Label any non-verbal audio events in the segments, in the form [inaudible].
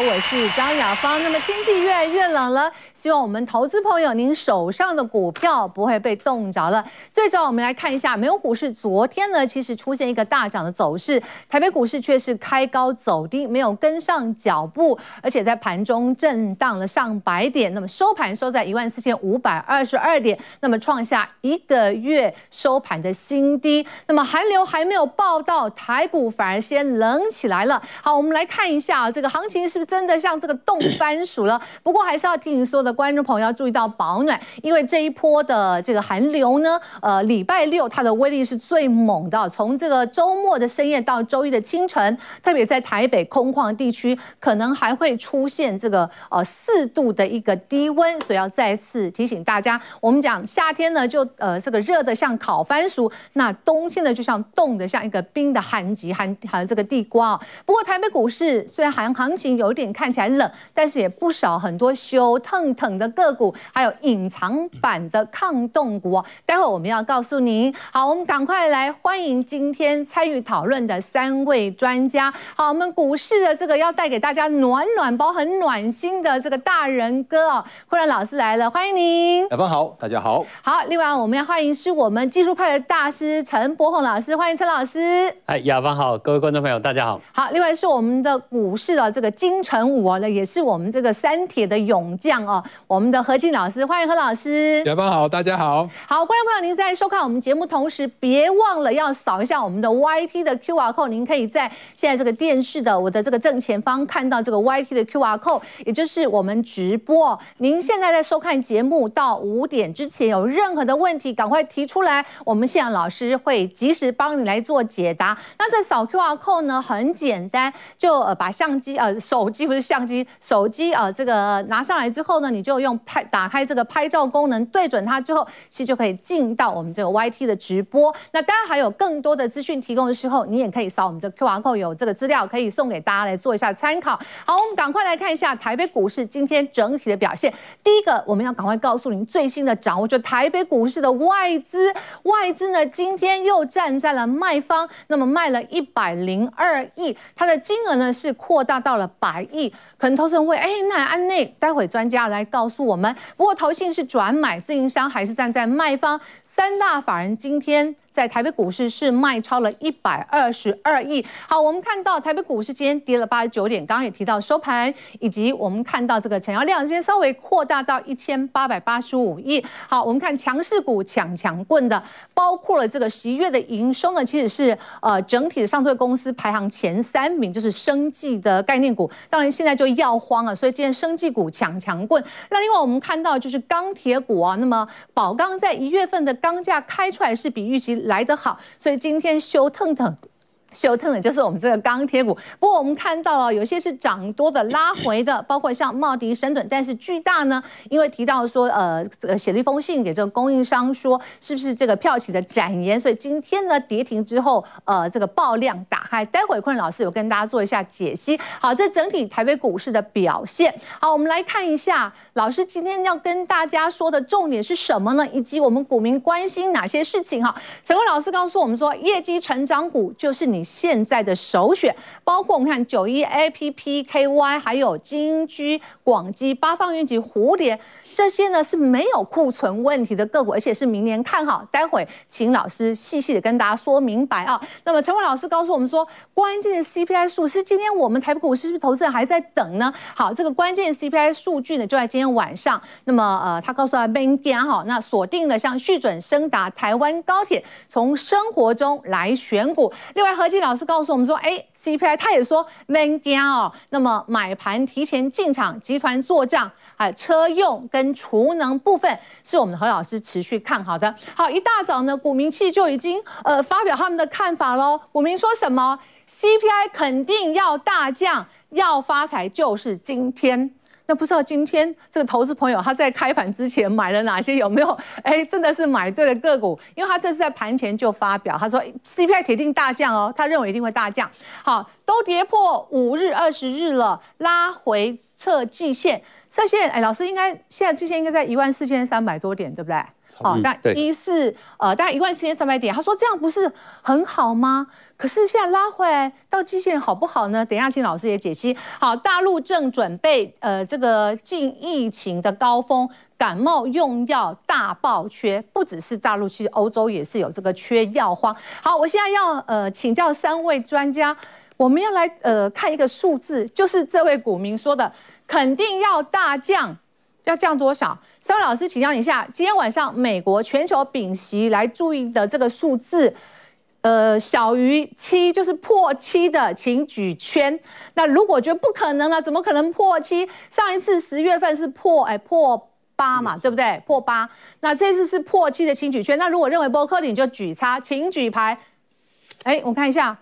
我是张雅芳。那么天气越来越冷了，希望我们投资朋友您手上的股票不会被冻着了。最终我们来看一下美股市，昨天呢其实出现一个大涨的走势，台北股市却是开高走低，没有跟上脚步，而且在盘中震荡了上百点，那么收盘收在一万四千五百二十二点，那么创下一个月收盘的新低。那么寒流还没有报到，台股反而先冷起来了。好，我们来看一下这个行情。是不是真的像这个冻番薯了？不过还是要提醒所有的观众朋友要注意到保暖，因为这一波的这个寒流呢，呃，礼拜六它的威力是最猛的，从这个周末的深夜到周一的清晨，特别在台北空旷地区，可能还会出现这个呃四度的一个低温，所以要再次提醒大家，我们讲夏天呢就呃这个热的像烤番薯，那冬天呢就像冻的像一个冰的寒极寒寒这个地瓜。不过台北股市虽然行行情。有点看起来冷，但是也不少很多修腾腾的个股，还有隐藏版的抗冻股哦。待会我们要告诉您。好，我们赶快来欢迎今天参与讨论的三位专家。好，我们股市的这个要带给大家暖暖包、很暖心的这个大人哥哦，昆仁老师来了，欢迎您。雅芳好，大家好。好，另外我们要欢迎是我们技术派的大师陈柏宏老师，欢迎陈老师。哎，雅芳好，各位观众朋友大家好。好，另外是我们的股市的这个。金城武哦，那也是我们这个三铁的勇将哦，我们的何静老师，欢迎何老师。雅芳好，大家好。好，观众朋友，您在收看我们节目同时，别忘了要扫一下我们的 YT 的 QR code。您可以在现在这个电视的我的这个正前方看到这个 YT 的 QR code，也就是我们直播。您现在在收看节目到五点之前，有任何的问题，赶快提出来，我们现场老师会及时帮你来做解答。那这扫 QR code 呢，很简单，就呃把相机呃。手机不是相机，手机啊，这个拿上来之后呢，你就用拍打开这个拍照功能，对准它之后，其实就可以进到我们这个 YT 的直播。那当然还有更多的资讯提供的时候，你也可以扫我们这 QR code，有这个资料可以送给大家来做一下参考。好，我们赶快来看一下台北股市今天整体的表现。第一个，我们要赶快告诉您最新的掌握，就台北股市的外资，外资呢今天又站在了卖方，那么卖了一百零二亿，它的金额呢是扩大到了。百百亿，可能投资人会哎，那安内，待会专家来告诉我们。不过投信是转买，自营商还是站在卖方。三大法人今天在台北股市是卖超了一百二十二亿。好，我们看到台北股市今天跌了八十九点，刚刚也提到收盘，以及我们看到这个成交量今天稍微扩大到一千八百八十五亿。好，我们看强势股抢强棍的，包括了这个十一月的营收呢，其实是呃整体的上市公司排行前三名，就是生技的概念股。当然现在就要慌了，所以今天生技股抢强棍。那另外我们看到就是钢铁股啊，那么宝钢在一月份的。钢价开出来是比预期来得好，所以今天修腾腾。修腾的就是我们这个钢铁股，不过我们看到啊，有些是涨多的拉回的，包括像茂迪、神准，但是巨大呢，因为提到说，呃，这个写了一封信给这个供应商说，是不是这个票企的展延，所以今天呢跌停之后，呃，这个爆量打开，待会昆仁老师有跟大家做一下解析。好，这整体台北股市的表现，好，我们来看一下，老师今天要跟大家说的重点是什么呢？以及我们股民关心哪些事情？哈，陈昆老师告诉我们说，业绩成长股就是你。现在的首选包括我们看九一 APPKY，还有金居、广基、八方云集、蝴蝶。这些呢是没有库存问题的个股，而且是明年看好。待会请老师细细的跟大家说明白啊。那么陈伟老师告诉我们说，关键的 CPI 数是今天我们台北股市是不是投资人还在等呢？好，这个关键 CPI 数据呢就在今天晚上。那么呃，他告诉他们家哈，那锁定了像续准、升达、台湾高铁，从生活中来选股。另外何晋老师告诉我们说，哎，CPI 他也说们家哦，那么买盘提前进场，集团做账。哎，车用跟储能部分是我们的何老师持续看好的。好，一大早呢，股民气就已经呃发表他们的看法喽。股民说什么？CPI 肯定要大降，要发财就是今天。那不知道今天这个投资朋友他在开盘之前买了哪些？有没有？哎，真的是买对了个股，因为他这是在盘前就发表，他说 CPI 铁定大降哦，他认为一定会大降。好，都跌破五日、二十日了，拉回测季线。测线哎，老师应该现在季线应该在一万四千三百多点，对不对？好，大概一四呃，大概一万四千三百点。他说这样不是很好吗？可是现在拉回来到季线好不好呢？等一下请老师也解析。好，大陆正准备呃这个进疫情的高峰，感冒用药大爆缺，不只是大陆，其实欧洲也是有这个缺药荒。好，我现在要呃请教三位专家，我们要来呃看一个数字，就是这位股民说的，肯定要大降。要降多少？三位老师，请教你一下。今天晚上美国全球丙烯来注意的这个数字，呃，小于七就是破七的，请举圈。那如果觉得不可能了，怎么可能破七？上一次十月份是破哎破八嘛，对不对？破八。那这次是破七的，请举圈。那如果认为不可能，你就举叉，请举牌。哎，我看一下，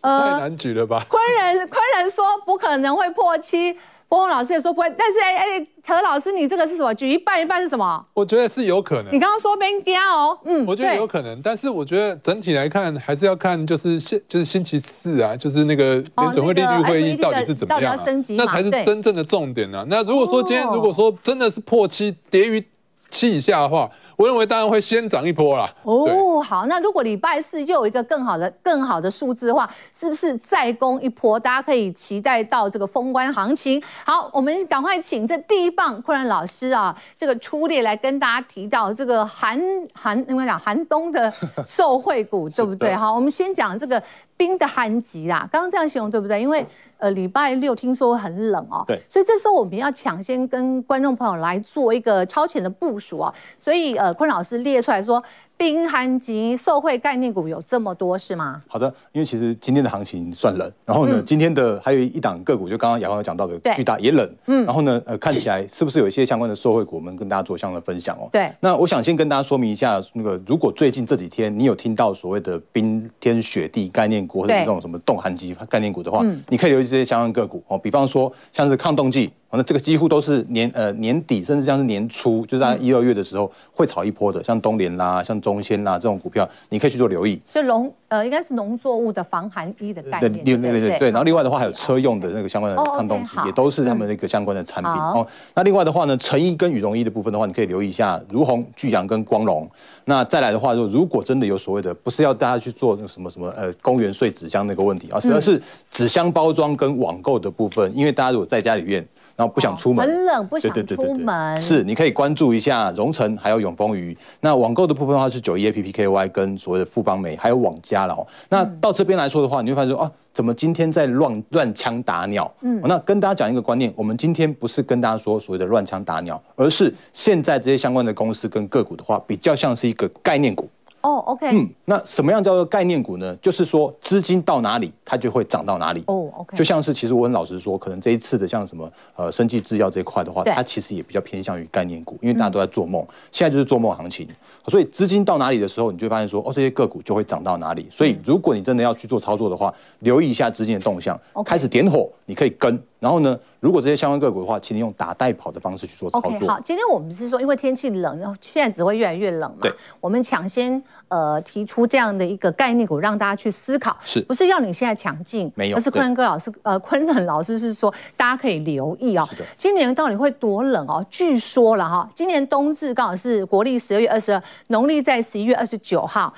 呃，太难举了吧？昆人昆人说不可能会破七。波鸿老师也说不会，但是哎哎，何老师，你这个是什么？举一半一半是什么？我觉得是有可能。你刚刚说边加哦，嗯，我觉得有可能，但是我觉得整体来看还是要看，就是星就是星期四啊，就是那个联准会利率会议到底是怎么样、啊，那才是真正的重点呢、啊。那如果说今天如果说真的是破七跌于。七以下的话，我认为当然会先涨一波啦。哦，好，那如果礼拜四又有一个更好的、更好的数字的话，是不是再攻一波？大家可以期待到这个封关行情。好，我们赶快请这第一棒昆仁老师啊，这个出列来跟大家提到这个寒寒，怎么讲寒冬的受惠股，[laughs] 对不对？好，我们先讲这个。冰的寒极啦，刚刚这样形容对不对？因为呃礼拜六听说很冷哦，对，所以这时候我们要抢先跟观众朋友来做一个超前的部署哦。所以呃坤老师列出来说。冰寒极受惠概念股有这么多是吗？好的，因为其实今天的行情算冷，然后呢，嗯、今天的还有一档个股，就刚刚雅芳有讲到的巨大也冷，嗯，然后呢，呃，看起来是不是有一些相关的受惠股，我们跟大家做相关的分享哦。对，那我想先跟大家说明一下，那个如果最近这几天你有听到所谓的冰天雪地概念股或者这种什么冻寒极概念股的话，你可以留意这些相关个股哦，比方说像是抗冻剂。那这个几乎都是年呃年底，甚至像是年初，就是在一二月的时候会炒一波的，像东联啦、像中仙啦这种股票，你可以去做留意。就农呃，应该是农作物的防寒衣的概念。对对对对对。然后另外的话，还有车用的那个相关的抗冻剂，也都是他们那个相关的产品哦。那另外的话呢，成衣跟羽绒衣的部分的话，你可以留意一下如虹、巨阳跟光隆。那再来的话，就如果真的有所谓的，不是要大家去做那什么什么呃公园税纸箱那个问题啊，而是纸箱包装跟网购的部分，因为大家如果在家里面。然后不想出门，很冷，不想出门。对对对对对，是，你可以关注一下荣成，还有永丰余。那网购的部分的话是九一 A P P K Y 跟所谓的富邦美，还有网家了哦。那到这边来说的话，你会发现说，啊，怎么今天在乱乱枪打鸟？嗯，那跟大家讲一个观念，我们今天不是跟大家说所谓的乱枪打鸟，而是现在这些相关的公司跟个股的话，比较像是一个概念股。哦、oh，OK，嗯，那什么样叫做概念股呢？就是说资金到哪里，它就会涨到哪里。哦、oh，OK，就像是其实我很老实说，可能这一次的像什么呃生技制药这一块的话，它其实也比较偏向于概念股，因为大家都在做梦，嗯、现在就是做梦行情，所以资金到哪里的时候，你就会发现说，哦，这些个股就会涨到哪里。所以如果你真的要去做操作的话，留意一下资金的动向.开始点火，你可以跟。然后呢，如果这些相关个股的话，请你用打带跑的方式去做操作。好，今天我们是说，因为天气冷，然后现在只会越来越冷嘛。对。我们抢先呃提出这样的一个概念股，让大家去思考，是不是要你现在抢进？没有。而是昆仁哥老师呃昆仁老师是说，大家可以留意哦。今年到底会多冷哦？据说了哈，今年冬至刚好是国历十二月二十二，农历在十一月二十九号。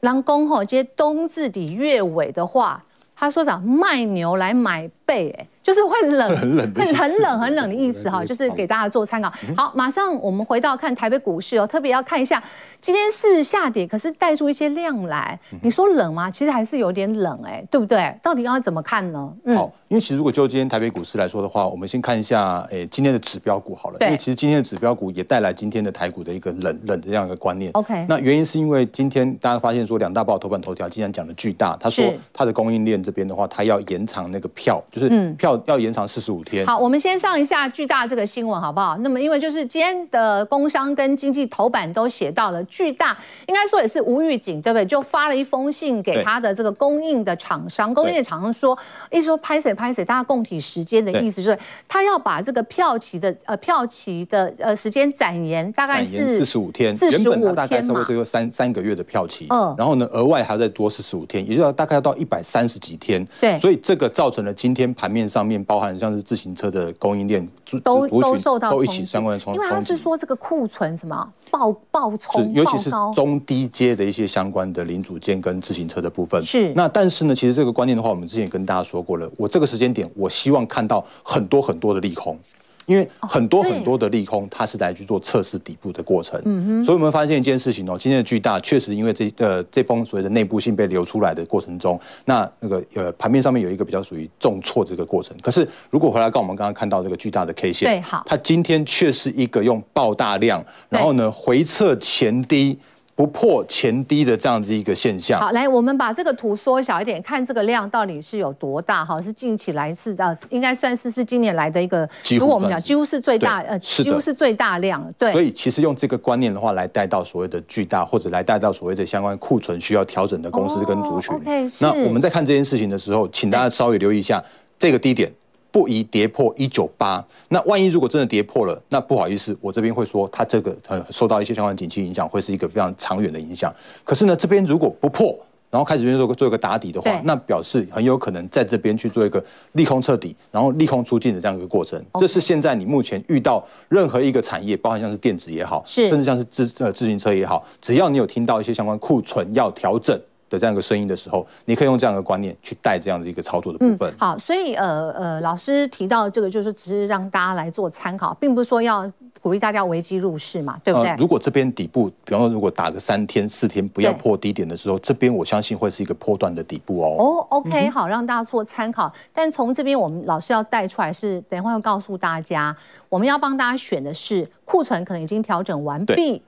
狼公吼，今天冬至底月尾的话，他说啥卖牛来买被哎。就是会冷，[laughs] 很冷，很冷，很冷的意思哈，[laughs] 就是给大家做参考。好，马上我们回到看台北股市哦，特别要看一下，今天是下跌，可是带出一些量来。你说冷吗？其实还是有点冷哎，对不对？到底要怎么看呢？嗯，好，因为其实如果就今天台北股市来说的话，我们先看一下诶今天的指标股好了，因为其实今天的指标股也带来今天的台股的一个冷冷的这样一个观念。OK，那原因是因为今天大家发现说两大报头版头条，竟然讲的巨大，他说他的供应链这边的话，他要延长那个票，就是票。要延长四十五天。好，我们先上一下巨大这个新闻，好不好？那么，因为就是今天的工商跟经济头版都写到了巨大，应该说也是无预警，对不对？就发了一封信给他的这个供应的厂商，供应的厂商说，意思说拍谁拍谁，大家共体时间的意思，就是他要把这个票期的呃票期的呃时间展延，大概是四十五天，原本他大概稍微是有三三个月的票期，嗯，然后呢，额外还要再多四十五天，也就要大概要到一百三十几天，对，所以这个造成了今天盘面上。上面，包含像是自行车的供应链，都都受到都一起相关的冲击。因为他是说这个库存什么爆爆冲，尤其是中低阶的一些相关的零组件跟自行车的部分。是。那但是呢，其实这个观念的话，我们之前也跟大家说过了，我这个时间点，我希望看到很多很多的利空。因为很多很多的利空，它是来去做测试底部的过程，所以我们发现一件事情哦，今天的巨大确实因为这呃这封所谓的内部信被流出来的过程中，那那个呃盘面上面有一个比较属于重挫这个过程。可是如果回来看我们刚刚看到这个巨大的 K 线，对，好，它今天却是一个用爆大量，然后呢回撤前低。不破前低的这样子一个现象。好，来，我们把这个图缩小一点，看这个量到底是有多大。好，是近期来自呃，应该算是是今年来的一个，如果我们讲几乎是最大，呃，几乎是最大量。对。所以其实用这个观念的话，来带到所谓的巨大，或者来带到所谓的相关库存需要调整的公司跟族群。哦、OK，那我们在看这件事情的时候，请大家稍微留意一下这个低点。不宜跌破一九八，那万一如果真的跌破了，那不好意思，我这边会说它这个呃受到一些相关景气影响，会是一个非常长远的影响。可是呢，这边如果不破，然后开始做做一个打底的话，那表示很有可能在这边去做一个利空彻底，然后利空出尽的这样一个过程。这是现在你目前遇到任何一个产业，包含像是电子也好，甚至像是自呃自行车也好，只要你有听到一些相关库存要调整。的这样一个声音的时候，你可以用这样的观念去带这样的一个操作的部分。嗯、好，所以呃呃，老师提到这个，就是只是让大家来做参考，并不是说要鼓励大家危机入市嘛，对不对？呃、如果这边底部，比方说如果打个三天四天不要破低点的时候，这边我相信会是一个波段的底部哦。哦，OK，好，让大家做参考。但从这边我们老师要带出来是，等一会要告诉大家，我们要帮大家选的是库存可能已经调整完毕，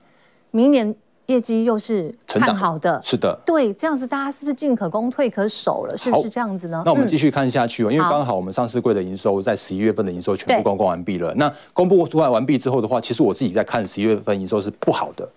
明年。业绩又是看好的，是的，对，这样子大家是不是进可攻退可守了？是不是这样子呢？那我们继续看下去哦，因为刚好我们上市柜的营收在十一月份的营收全部公布完毕了。那公布出来完毕之后的话，其实我自己在看十一月份营收是不好的。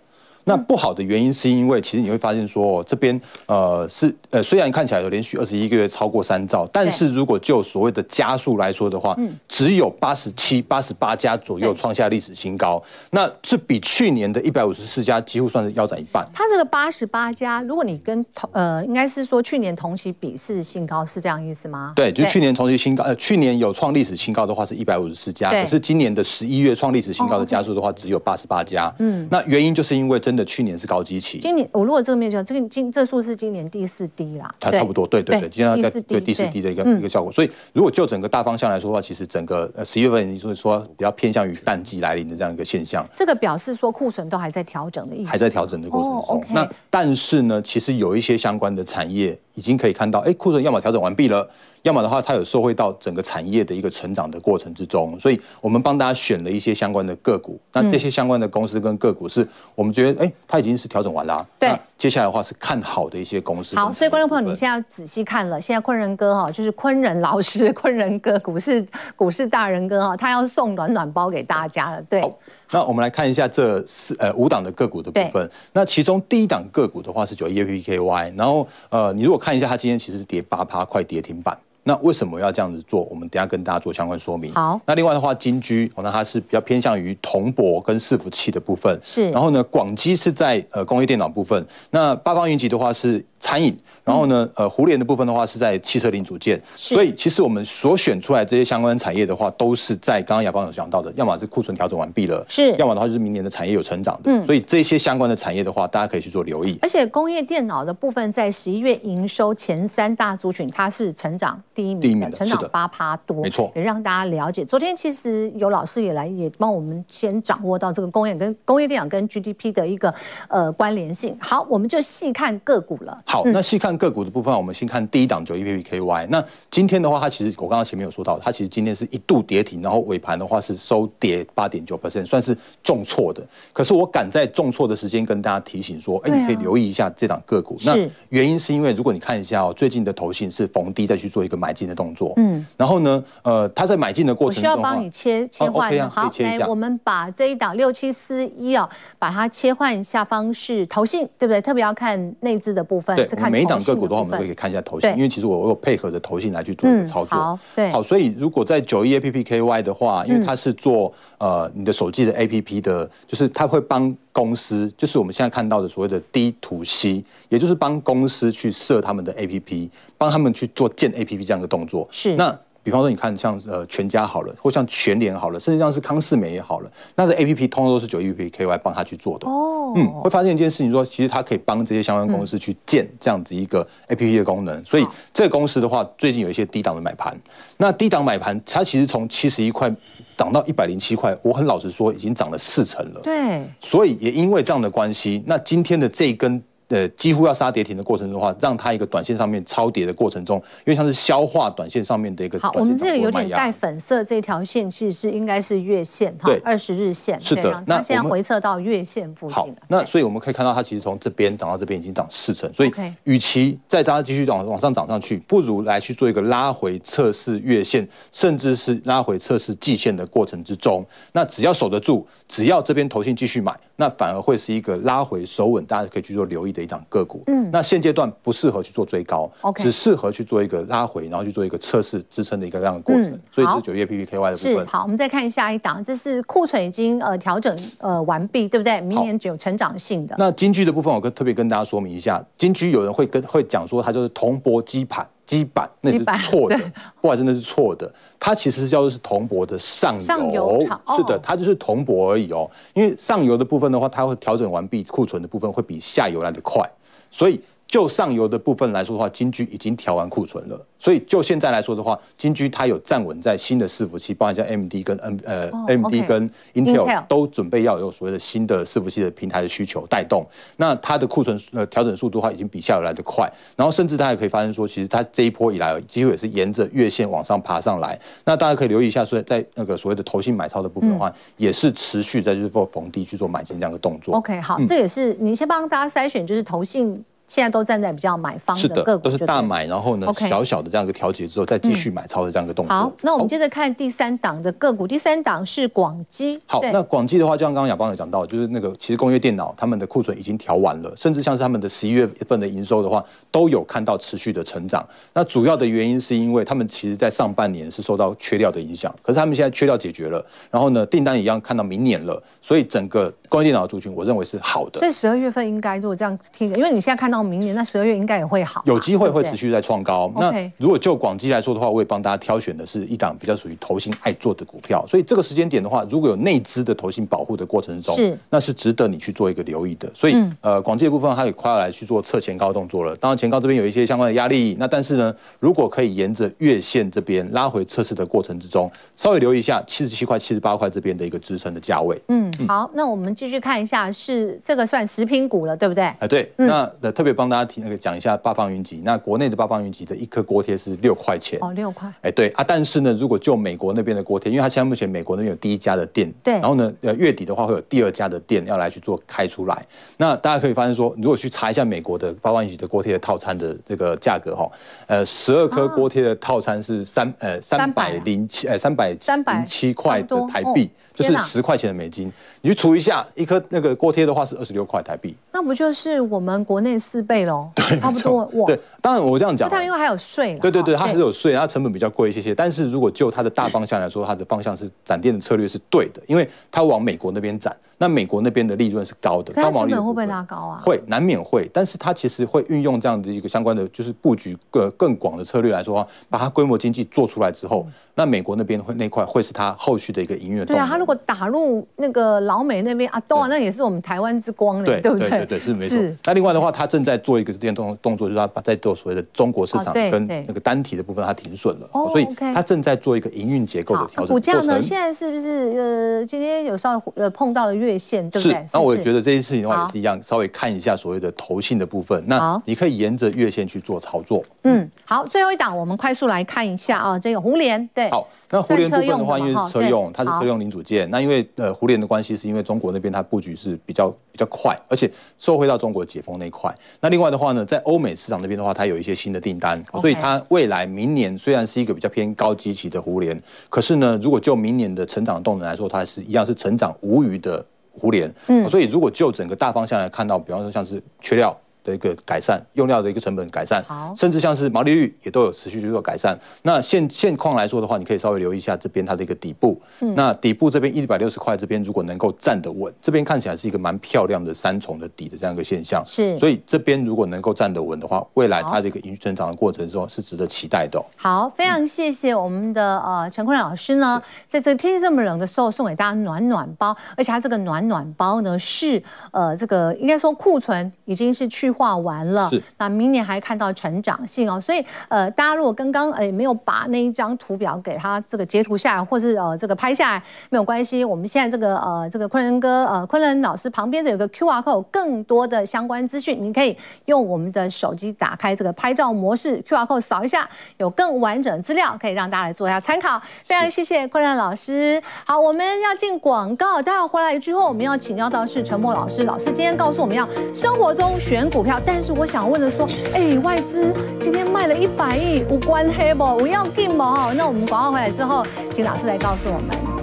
那不好的原因是因为，其实你会发现说，这边呃是呃虽然看起来有连续二十一个月超过三兆，但是如果就所谓的家数来说的话，只有八十七、八十八家左右创下历史新高，那是比去年的一百五十四家几乎算是腰斩一半。它这个八十八家，如果你跟同呃应该是说去年同期比是新高，是这样意思吗？对，就去年同期新高，呃去年有创历史新高的话是一百五十四家，可是今年的十一月创历史新高的家数的话只有八十八家。嗯，那原因就是因为真的。去年是高基期，今年我如果这个面就这个今这数是今年第四低啦，它差不多，对对对，今年在对第四低的一个一个效果。所以如果就整个大方向来说的话，其实整个呃十一月份就是说比较偏向于淡季来临的这样一个现象。这个表示说库存都还在调整的意思，还在调整的过程中。那但是呢，其实有一些相关的产业已经可以看到，哎，库存要么调整完毕了。要么的话，它有受惠到整个产业的一个成长的过程之中，所以我们帮大家选了一些相关的个股。那这些相关的公司跟个股是我们觉得，哎，它已经是调整完了。对，接下来的话是看好的一些公司。好，所以观众朋友，你现在要仔细看了。现在昆仁哥哈，就是昆仁老师，昆仁哥股市股市大人哥哈，他要送暖暖包给大家了。对，那我们来看一下这四呃五档的个股的部分。那其中第一档个股的话是九一 APPKY，然后呃，你如果看一下它今天其实是跌八趴，快跌停板。那为什么要这样子做？我们等下跟大家做相关说明。好，那另外的话，金居，那它是比较偏向于铜箔跟伺服器的部分。是，然后呢，广基是在呃工业电脑部分。那八方云集的话是餐饮。然后呢，呃，胡联的部分的话是在汽车零组件，所以其实我们所选出来这些相关产业的话，都是在刚刚雅芳有讲到的，要么是库存调整完毕了，是，要么的话就是明年的产业有成长的，嗯，所以这些相关的产业的话，大家可以去做留意。而且工业电脑的部分在十一月营收前三大族群，它是成长第一名的，第一名的成长八趴多，没错，也让大家了解。昨天其实有老师也来也帮我们先掌握到这个工业跟工业电脑跟 GDP 的一个呃关联性。好，我们就细看个股了。好，嗯、那细看个股的部分，我们。先看第一档九一 APPKY，那今天的话，它其实我刚刚前面有说到，它其实今天是一度跌停，然后尾盘的话是收跌八点九 percent，算是重挫的。可是我赶在重挫的时间跟大家提醒说，哎、欸，你可以留意一下这档个股。那原因是因为如果你看一下哦，最近的头信是逢低再去做一个买进的动作。嗯，然后呢，呃，它在买进的过程中，我需要帮你切切换、哦 okay 啊、好，来，我们把这一档六七四一啊，把它切换下方是投信，对不对？特别要看内资的部分，对，是看每一档个股的话，我们都可以看一下投信，因为其实我我有配合着投信来去做一个操作。好，对，好，所以如果在九一 APPKY 的话，因为它是做呃你的手机的 APP 的，就是它会帮公司，就是我们现在看到的所谓的 D to C，也就是帮公司去设他们的 APP，帮他们去做建 APP 这样的动作。是，那。比比方说你看像呃全家好了，或像全联好了，甚至像是康世美也好了，那个 A P P 通通都是九 A P P K Y 帮他去做的。哦，嗯，会发现一件事情说，说其实它可以帮这些相关公司去建这样子一个 A P P 的功能。嗯、所以这个公司的话，最近有一些低档的买盘。那低档买盘，它其实从七十一块涨到一百零七块，我很老实说，已经涨了四成了。对，所以也因为这样的关系，那今天的这一根。呃，几乎要杀跌停的过程中的话，让它一个短线上面超跌的过程中，因为像是消化短线上面的一个好，我们这个有点带粉色这条线，其实是应该是月线哈，二十日线是的。那现在回撤到月线附近好，那所以我们可以看到，它其实从这边涨到这边已经涨四成，所以与其再大家继续往往上涨上去，不如来去做一个拉回测试月线，甚至是拉回测试季线的过程之中，那只要守得住，只要这边投信继续买，那反而会是一个拉回守稳，大家可以去做留意的一档个股。嗯，那现阶段不适合去做追高，OK，只适合去做一个拉回，然后去做一个测试支撑的一个这样的过程。嗯、所以这是九月 PPKY 的部分。是好，我们再看下一档，这是库存已经呃调整呃完毕，对不对？明年有成长性的。那金居的部分，我跟特别跟大家说明一下，金居有人会跟会讲说它就是铜箔基盘。基板那是错的，不好意思，那是错的。它其实叫做是铜箔的上游，上游是的，它就是铜箔而已哦。因为上游的部分的话，它会调整完毕库存的部分会比下游来的快，所以。就上游的部分来说的话，金居已经调完库存了，所以就现在来说的话，金居它有站稳在新的伺服器，包含像 AMD 跟 N 呃、oh, AMD 跟 Intel, 都准备要有所谓的新的伺服器的平台的需求带动，那它的库存呃调整速度的话，已经比下游来的快，然后甚至大家可以发现说，其实它这一波以来几乎也是沿着月线往上爬上来，那大家可以留意一下，所以在那个所谓的投信买超的部分的话，嗯、也是持续在就是做逢低去做买进这样的动作。OK，好，嗯、这也是您先帮大家筛选，就是投信。现在都站在比较买方的个股，都是大买，然后呢.小小的这样一个调节之后，再继续买超的这样一个动作。好，那我们接着看第三档的个股，第三档是广基。好，那广基的话，就像刚刚亚邦有讲到，就是那个其实工业电脑他们的库存已经调完了，甚至像是他们的十一月份的营收的话，都有看到持续的成长。那主要的原因是因为他们其实在上半年是受到缺料的影响，可是他们现在缺料解决了，然后呢，订单一样看到明年了，所以整个工业电脑的族群，我认为是好的。所以十二月份应该如果这样听，因为你现在看到明年，那十二月。应该也会好，有机会会持续在创高。对对，那如果就广基来说的话，我也帮大家挑选的是一档比较属于投信爱做的股票。所以这个时间点的话，如果有内资的投信保护的过程中，是那是值得你去做一个留意的。所以、嗯、呃，广基的部分它也快要来去做测前高动作了。当然前高这边有一些相关的压力，那但是呢，如果可以沿着月线这边拉回测试的过程之中，稍微留意一下七十七块、七十八块这边的一个支撑的价位。嗯，好，那我们继续看一下，是这个算食品股了，对不对？哎，对，嗯、那特别帮大家提那个讲一下八方云集。那国内的八方云集的一颗锅贴是六块钱哦，六块。哎，对啊，但是呢，如果就美国那边的锅贴，因为它现在目前美国那边有第一家的店，对，然后呢，呃，月底的话会有第二家的店要来去做开出来。那大家可以发现说，如果去查一下美国的八方云集的锅贴的套餐的这个价格哈，呃，十二颗锅贴的套餐是三呃三百零七呃三百零七块的台币。就是十块钱的美金，你去除一下，一颗那个锅贴的话是二十六块台币，那不就是我们国内四倍喽？[laughs] 对，差不多哇。对，当然我这样讲，它因为还有税。对对对，它还是有税，它成本比较贵一些些。但是如果就它的大方向来说，它的方向是展店的策略是对的，因为它往美国那边展。那美国那边的利润是高的，它成本会不会拉高啊？会，难免会。但是它其实会运用这样的一个相关的，就是布局更更广的策略来说的话，把它规模经济做出来之后，那美国那边会那块会是它后续的一个营运。对啊，它如果打入那个老美那边啊，当然那也是我们台湾之光嘞，对不对？对对对，是没错。那另外的话，它正在做一个电动动作，就是它把在做所谓的中国市场跟那个单体的部分，它停损了，哦所以它正在做一个营运结构的调整。股价呢，现在是不是呃，今天有稍微呃碰到了月线，对不对？那我也觉得这件事情的话也是一样，稍微看一下所谓的投信的部分。那你可以沿着月线去做操作。嗯，好，最后一档我们快速来看一下啊，这个胡连对。好，那胡连部分的话，因为是车用，它是车用零组件。那因为呃胡连的关系，是因为中国那边它布局是比较比较快，而且受惠到中国解封那一块。那另外的话呢，在欧美市场那边的话，它有一些新的订单，所以它未来明年虽然是一个比较偏高基期的胡连，可是呢，如果就明年的成长动能来说，它是一样是成长无余的。胡联，嗯，所以如果就整个大方向来看到，比方说像是缺料，的一个改善，用料的一个成本改善，好，甚至像是毛利率也都有持续去做改善。那现现况来说的话，你可以稍微留意一下这边它的一个底部，嗯、那底部这边一百六十块这边如果能够站得稳，这边看起来是一个蛮漂亮的三重的底的这样一个现象，是，所以这边如果能够站得稳的话，未来它的一个营运成长的过程中是值得期待的、哦。好，非常谢谢我们的呃陈坤老师呢，在这个天气这么冷的时候送给大家暖暖包，而且它这个暖暖包呢是呃这个应该说库存已经是去化完了。那明年还看到成长性哦，所以呃，大家如果刚刚呃没有把那一张图表给他这个截图下来，或是呃这个拍下来，没有关系。我们现在这个呃这个昆仑哥呃昆仑老师旁边的有个 QR code，更多的相关资讯，你可以用我们的手机打开这个拍照模式，QR code 扫一下，有更完整的资料可以让大家来做一下参考。非常谢谢昆仑老师。好，我们要进广告，待会回来之后，我们要请教到是陈默老师，老师今天告诉我们要生活中选股股票，但是我想。问的说，哎、外资今天卖了一百亿，无关黑不？我要进不？那我们广告回来之后，请老师来告诉我们。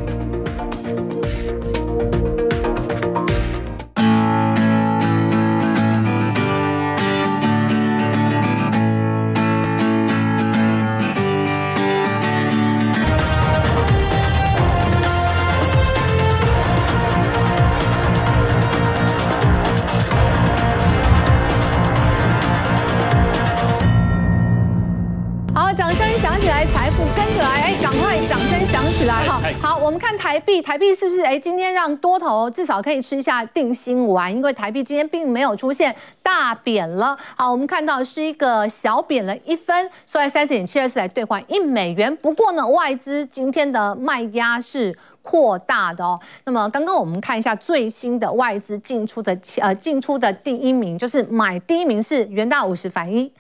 好，我们看台币，台币是不是哎，今天让多头至少可以吃一下定心丸，因为台币今天并没有出现大贬了。好，我们看到是一个小贬了一分，收在三十点七二四来兑换一美元。不过呢，外资今天的卖压是扩大的哦。那么刚刚我们看一下最新的外资进出的呃进出的第一名，就是买第一名是元大五十反一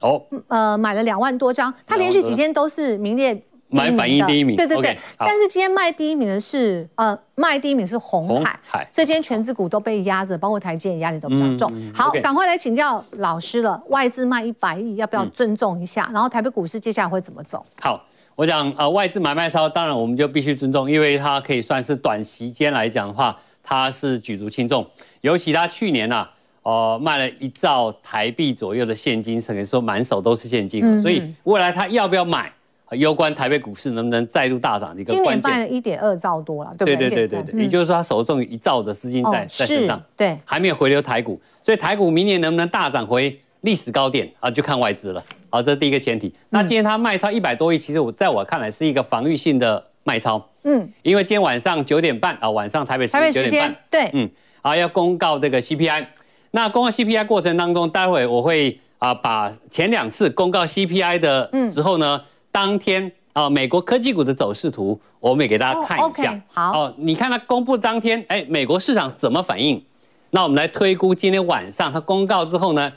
哦，呃买了两万多张，它连续几天都是名列。买反应第一名，对对对。Okay, 但是今天卖第一名的是呃，卖第一名是红海，海所以今天全指股都被压着，包括台积电压力都比较重。嗯、好，赶快来请教老师了。外资卖一百亿，要不要尊重一下？嗯、然后台北股市接下来会怎么走？好，我讲呃，外资买卖超，当然我们就必须尊重，因为它可以算是短时间来讲的话，它是举足轻重。尤其他去年呐、啊，呃，卖了一兆台币左右的现金，甚至说满手都是现金，嗯、所以未来他要不要买？攸关台北股市能不能再度大涨的一个关键。今年卖了一点二兆多了，对不对？对对对对对，也就是说他手中有一兆的资金在、哦、在身上，对，还没有回流台股，所以台股明年能不能大涨回历史高点啊，就看外资了。好，这是第一个前提。那今天他卖超一百多亿，其实我在我看来是一个防御性的卖超，嗯，因为今天晚上九点半啊，晚上台北时间九点半，对，嗯，啊要公告这个 CPI，那公告 CPI 过程当中，待会我会啊把前两次公告 CPI 的时候呢，嗯、当天。啊，美国科技股的走势图，我们也给大家看一下。Oh, 好，哦，你看它公布当天，哎，美国市场怎么反应？那我们来推估今天晚上它公告之后呢？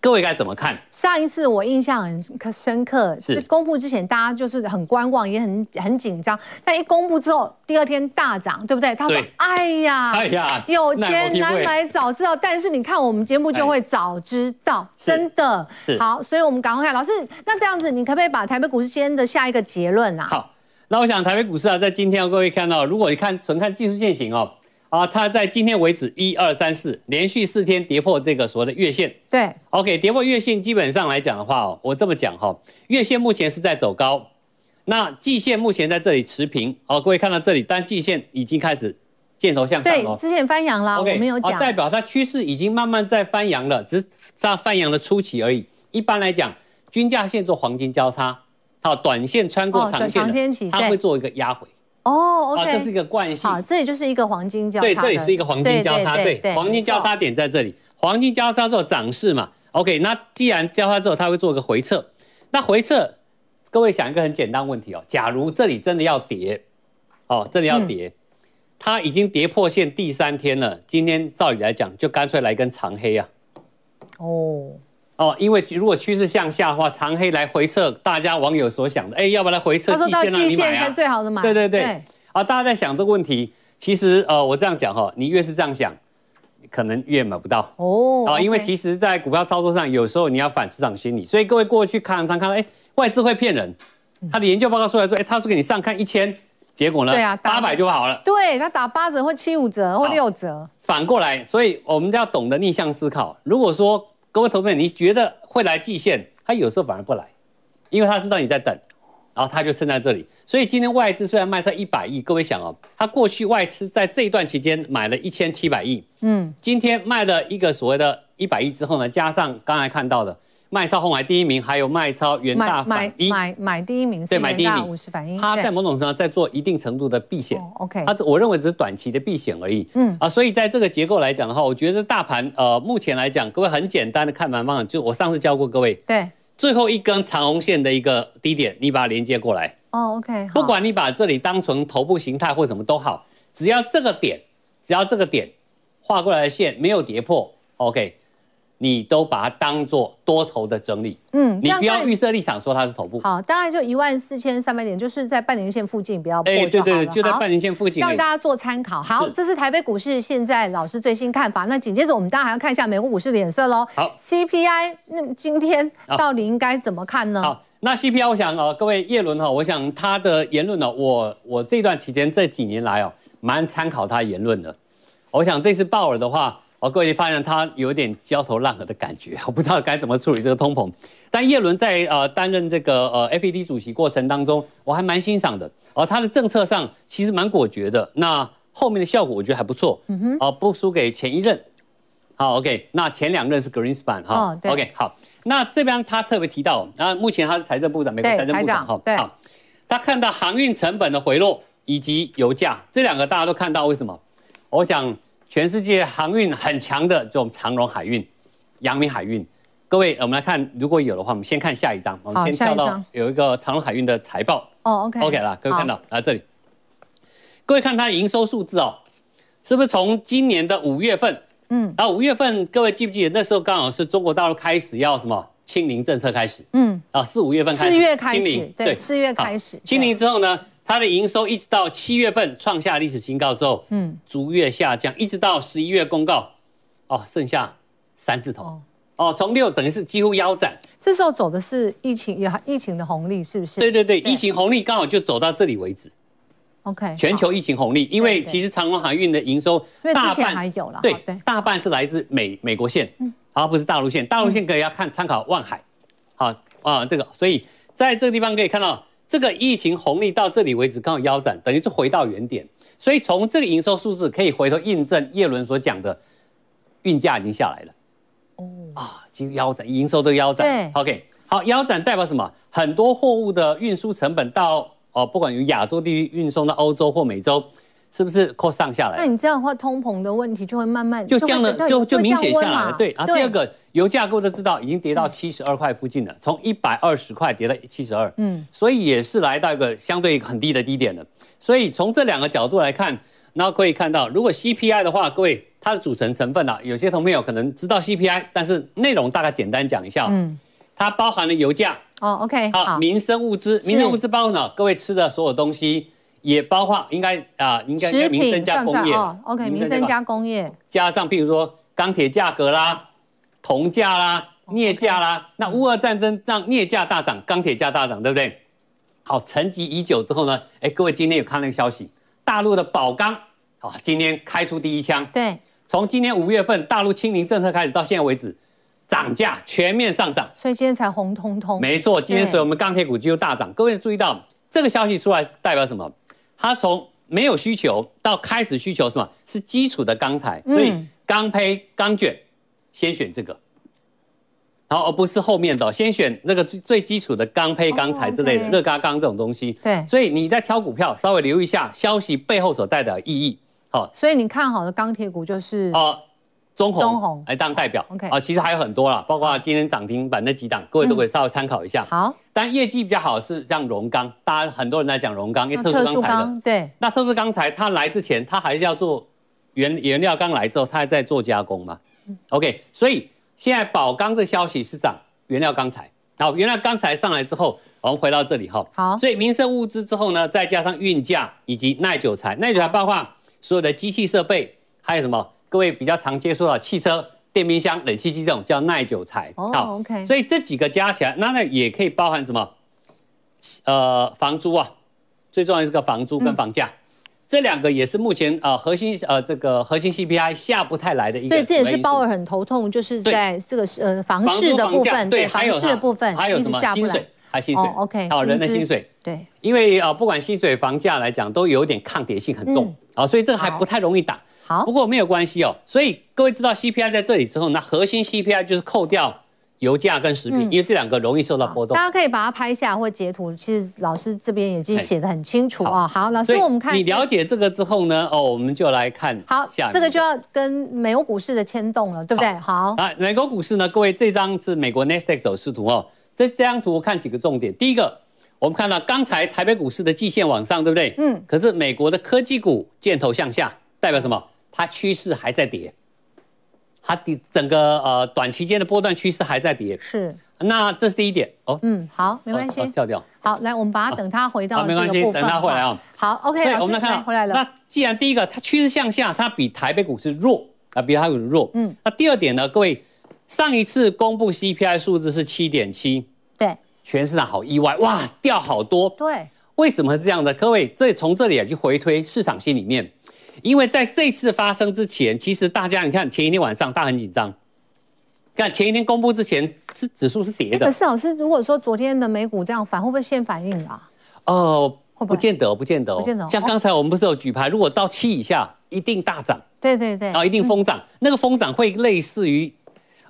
各位该怎么看？上一次我印象很深刻，是公布之前大家就是很观望，也很很紧张。但一公布之后，第二天大涨，对不对？他说：“哎呀，哎呀，有钱难买早知道。”但是你看我们节目就会早知道，哎、真的。是好，所以我们赶快看老师。那这样子，你可不可以把台北股市今天的下一个结论啊？好，那我想台北股市啊，在今天各位看到，如果你看纯看技术线型哦。啊，它在今天为止，一二三四连续四天跌破这个所谓的月线。对，OK，跌破月线，基本上来讲的话哦，我这么讲哈，月线目前是在走高，那季线目前在这里持平。好，各位看到这里，但季线已经开始箭头向上了。对，之前翻阳了我没有讲，代表它趋势已经慢慢在翻阳了，只是在翻阳的初期而已。一般来讲，均价线做黄金交叉，好，短线穿过长线的，它会做一个压回。哦，OK，这是一个惯性。好，这里就是一个黄金交叉。对，这里是一个黄金交叉。对，黄金交叉点在这里。黄金交叉之后涨势嘛，OK。那既然交叉之后，它会做个回撤。那回撤，各位想一个很简单问题哦。假如这里真的要跌，哦，这里要跌，它已经跌破线第三天了。今天照理来讲，就干脆来根长黑啊。哦。哦，因为如果趋势向下的话，长黑来回撤，大家网友所想的，哎，要不要来回撤季线让你买啊？季线才最好的买。对对对。对啊，大家在想这个问题，其实呃，我这样讲哈，你越是这样想，可能越买不到哦。啊，因为其实，在股票操作上，有时候你要反市场心理。所以各位过去看常看，哎，外资会骗人，他的研究报告出来说，哎，他说给你上看一千，结果呢？对啊，八百就好了。对，他打八折或七五折或六折。反过来，所以我们要懂得逆向思考。如果说各位投票，你觉得会来季线，他有时候反而不来，因为他知道你在等，然后他就撑在这里。所以今天外资虽然卖出一百亿，各位想哦，他过去外资在这一段期间买了一千七百亿，嗯，今天卖了一个所谓的一百亿之后呢，加上刚才看到的。卖超红海第一名，还有卖超元大反一，买买，买第一名是元大五十反一，他在某种程度上在做一定程度的避险。哦、OK，他我认为只是短期的避险而已。嗯啊，所以在这个结构来讲的话，我觉得这大盘呃目前来讲，各位很简单的看盘方法，就我上次教过各位，对，最后一根长红线的一个低点，你把它连接过来。哦，OK，不管你把这里当成头部形态或什么都好，只要这个点，只要这个点画过来的线没有跌破，OK。你都把它当做多头的整理，嗯，你不要预设立场说它是头部。好，大概就一万四千三百点，就是在半年线附近，不要破就好了。哎，对对对，就在半年线附近，让大家做参考。好，这是台北股市现在老师最新看法。那紧接着我们当然还要看一下美国股市脸色喽。好，CPI，那今天到底应该怎么看呢？好，那 CPI，我想哦，各位叶伦哈，我想他的言论呢，我我这段期间这几年来哦，蛮参考他言论的。我想这次鲍尔的话。哦，各位发现他有点焦头烂额的感觉，[laughs] 我不知道该怎么处理这个通膨。但叶伦在呃担任这个呃 FED 主席过程当中，我还蛮欣赏的。而、呃、他的政策上其实蛮果决的，那后面的效果我觉得还不错。嗯哼，哦、呃，不输给前一任。好，OK，那前两任是 Greenspan 哈。哦，对。OK，好，那这边他特别提到，那目前他是财政部长，美国财政部长。哈，好。他看到航运成本的回落以及油价这两个大家都看到，为什么？我想。全世界航运很强的这种长荣海运、阳明海运，各位，我们来看，如果有的话，我们先看下一张。我们先跳到有一个长荣海运的财报。哦，OK，OK 了，各位看到来这里，各位看它的营收数字哦，是不是从今年的五月份？嗯，然后五月份，各位记不记得那时候刚好是中国大陆开始要什么清零政策开始？嗯，啊，四五月份开始，四月开始，对，四月开始清零之后呢？它的营收一直到七月份创下历史新高之后，嗯，逐月下降，一直到十一月公告，哦，剩下三字头，哦，哦，从六等于是几乎腰斩。这时候走的是疫情，有疫情的红利，是不是？对对对，对疫情红利刚好就走到这里为止。OK，全球疫情红利，因为其实长荣航运的营收大半还有了，对对，大半是来自美美国线，嗯，而不是大陆线。大陆线可以要看参考万海，好啊，这个，所以在这个地方可以看到。这个疫情红利到这里为止刚好腰斩，等于是回到原点。所以从这个营收数字可以回头印证叶伦所讲的，运价已经下来了。哦啊，几乎腰斩，营收都腰斩。对，OK，好，腰斩代表什么？很多货物的运输成本到哦，不管由亚洲地区运送到欧洲或美洲。是不是 cost 上下来？那你这样的话，通膨的问题就会慢慢就降了，就就明显下来了。对，然后第二个，油价各位都知道已经跌到七十二块附近了，从一百二十块跌到七十二，嗯，所以也是来到一个相对很低的低点了。所以从这两个角度来看，然后可以看到，如果 CPI 的话，各位它的组成成分啊，有些同朋友可能知道 CPI，但是内容大概简单讲一下，嗯，它包含了油价，哦，OK，好，民生物资，民生物资包括呢？各位吃的所有东西。也包括应该啊，应该民生加工业哦，OK，民生加工业加上，譬如说钢铁价格啦、铜价啦、镍价啦，那乌俄战争让镍价大涨，钢铁价大涨，对不对？好，沉寂已久之后呢，哎，各位今天有看那个消息，大陆的宝钢啊，今天开出第一枪，对，从今年五月份大陆清零政策开始到现在为止，涨价全面上涨，所以今天才红彤彤。没错，今天所以我们钢铁股就大涨。各位注意到这个消息出来代表什么？它从没有需求到开始需求，什么是基础的钢材？所以钢坯、钢卷先选这个，然后而不是后面的，先选那个最最基础的钢坯、钢材之类的热轧钢这种东西。对，所以你在挑股票，稍微留意一下消息背后所代表的意义。好，所以你看好的钢铁股就是哦。中红来当代表，OK 啊，其实还有很多啦，包括今天涨停板那几档，各位都可以稍微参考一下。好，但业绩比较好是像荣刚，大家很多人在讲荣刚，因为特殊钢材的。对，那特殊钢材它来之前，它还是要做原原料，刚来之后，它还在做加工嘛。OK，所以现在宝钢这消息是涨原料钢材，好，原料钢材上来之后，我们回到这里哈。好，所以民生物资之后呢，再加上运价以及耐久材，耐久材包括所有的机器设备，还有什么？各位比较常接触到汽车。电冰箱、冷气机这种叫耐久材，好、oh，OK。所以这几个加起来，那那也可以包含什么？呃，房租啊，最重要的是个房租跟房价。嗯这两个也是目前呃核心呃这个核心 CPI 下不太来的一个。对，这也是鲍尔很头痛，就是在这个呃房市的部分，对，房市的部分，还有什么薪水，还薪水，OK，好人的薪水，对，因为呃不管薪水房价来讲，都有点抗跌性很重啊，所以这个还不太容易打。好，不过没有关系哦，所以各位知道 CPI 在这里之后，那核心 CPI 就是扣掉。油价跟食品，因为这两个容易受到波动，大家可以把它拍下或截图。其实老师这边已经写得很清楚啊。好，老师，我们看你了解这个之后呢，哦，我们就来看。好，这个就要跟美国股市的牵动了，对不对？好，啊，美国股市呢，各位这张是美国 n e s t a q 走势图哦。这这张图看几个重点，第一个，我们看到刚才台北股市的季线往上，对不对？嗯。可是美国的科技股箭头向下，代表什么？它趋势还在跌。它的整个呃短期间的波段趋势还在跌，是。那这是第一点哦。嗯，好，没关系。跳掉。好，来，我们把它等它回到这个部分。没关系，等它回来啊。好，OK。我们来看回来了。那既然第一个它趋势向下，它比台北股市弱啊，比台北股市弱。嗯。那第二点呢，各位，上一次公布 CPI 数字是七点七，对。全市场好意外，哇，掉好多。对。为什么是这样的？各位，这从这里也去回推市场心里面，因为在这次发生之前，其实大家你看前一天晚上大家很紧张。看前一天公布之前是指数是跌的，可是老师，如果说昨天的美股这样反，会不会先反应啊？哦，不见得，不见得，不见得。像刚才我们不是有举牌，如果到七以下，一定大涨。对对对。啊，一定疯涨，那个疯涨会类似于，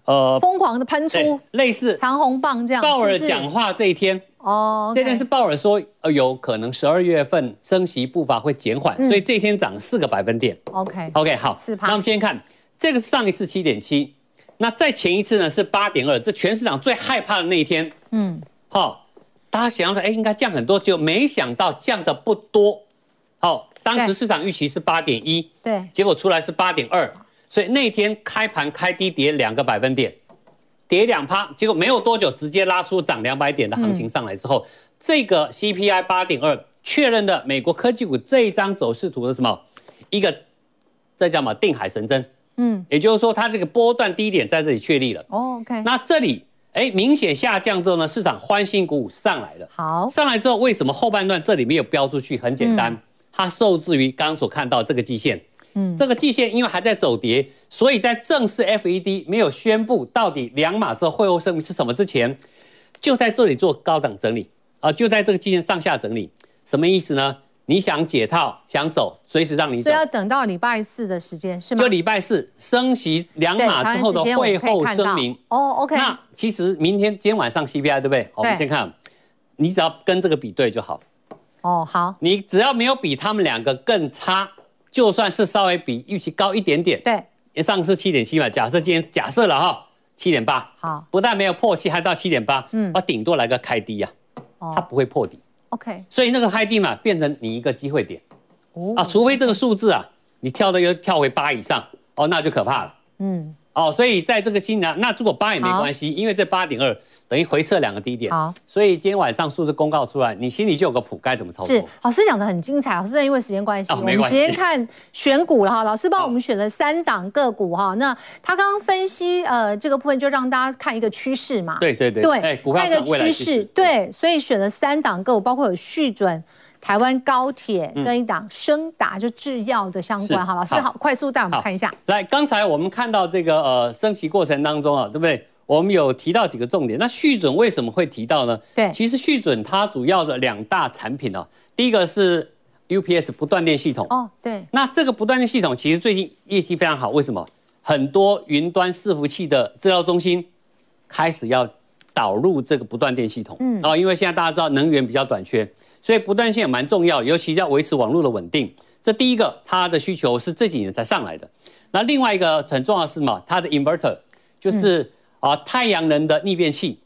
呃，疯狂的喷出，类似长虹棒这样。鲍尔讲话这一天，哦，这天是鲍尔说，呃，有可能十二月份升息步伐会减缓，所以这天涨四个百分点。OK，OK，好，那我们先看这个是上一次七点七。那再前一次呢是八点二，这全市场最害怕的那一天。嗯，好，大家想要说，哎，应该降很多，就没想到降的不多。好，当时市场预期是八点一，对，结果出来是八点二，所以那天开盘开低跌两个百分点，跌两趴，结果没有多久直接拉出涨两百点的行情上来之后，嗯、这个 CPI 八点二确认的美国科技股这一张走势图的什么一个，这叫什么定海神针。嗯，也就是说，它这个波段低点在这里确立了。哦，OK。那这里，哎，明显下降之后呢，市场欢欣鼓舞上来了。好，上来之后，为什么后半段这里没有标出去？很简单，嗯、它受制于刚刚所看到这个季线。嗯，这个季线因为还在走跌，所以在正式 FED 没有宣布到底两码之后会后声明是什么之前，就在这里做高档整理啊，就在这个季线上下整理。什么意思呢？你想解套，想走，随时让你走。所以要等到礼拜四的时间是吗？就礼拜四升息两码之后的会后声明。哦，OK。那其实明天今天晚上 CPI 对不对？对，我们先看，你只要跟这个比对就好。哦，好。你只要没有比他们两个更差，就算是稍微比预期高一点点。对。上次七点七嘛，假设今天假设了哈，七点八。好。不但没有破七，还到七点八。嗯。我顶多来个开低呀，它不会破底。OK，所以那个 high 低嘛，变成你一个机会点，哦啊，除非这个数字啊，你跳的又跳回八以上，哦，那就可怕了。嗯，哦，所以在这个新的，那如果八也没关系，因为这八点二等于回撤两个低点。好，所以今天晚上数字公告出来，你心里就有个谱，该怎么操作？是，老师讲的很精彩。老师因为时间关系，我们直接看选股了哈。老师帮我们选了三档个股哈。那他刚刚分析呃这个部分，就让大家看一个趋势嘛。对对对。对，看一个趋势。对，所以选了三档个股，包括有续准、台湾高铁跟一档升达，就制药的相关哈。老师好，快速带我们看一下。来，刚才我们看到这个呃升息过程当中啊，对不对？我们有提到几个重点，那续准为什么会提到呢？对，其实续准它主要的两大产品哦，第一个是 UPS 不断电系统哦，对，那这个不断电系统其实最近业绩非常好，为什么？很多云端伺服器的资料中心开始要导入这个不断电系统，嗯，哦，因为现在大家知道能源比较短缺，所以不断线也蛮重要，尤其要维持网络的稳定。这第一个，它的需求是这几年才上来的。那另外一个很重要的是什么？它的 inverter 就是、嗯。啊，太阳能的逆变器，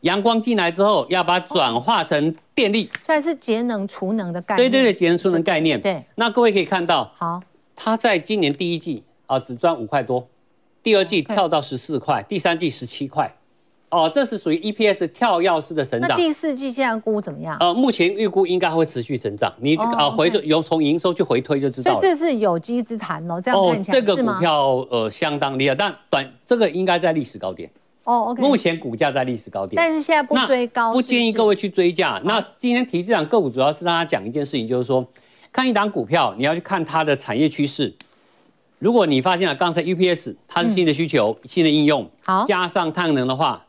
阳光进来之后，要把它转化成电力，虽然是节能储能的概念。对对对，节能储能概念。对，那各位可以看到，好，它在今年第一季啊，只赚五块多，第二季跳到十四块，第三季十七块。哦，这是属于 EPS 跳跃式的成长。那第四季现在估怎么样？呃，目前预估应该会持续成长。你啊，回推由从营收去回推就知道了。所以这是有机之谈哦，这样看起来是吗？哦，这个股票呃相当厉害，但短这个应该在历史高点。哦，OK。目前股价在历史高点，但是现在不追高，不建议各位去追价。那今天提这档个股，主要是让大家讲一件事情，就是说，看一档股票，你要去看它的产业趋势。如果你发现了刚才 UPS 它是新的需求、嗯、新的应用，好，加上太阳能的话，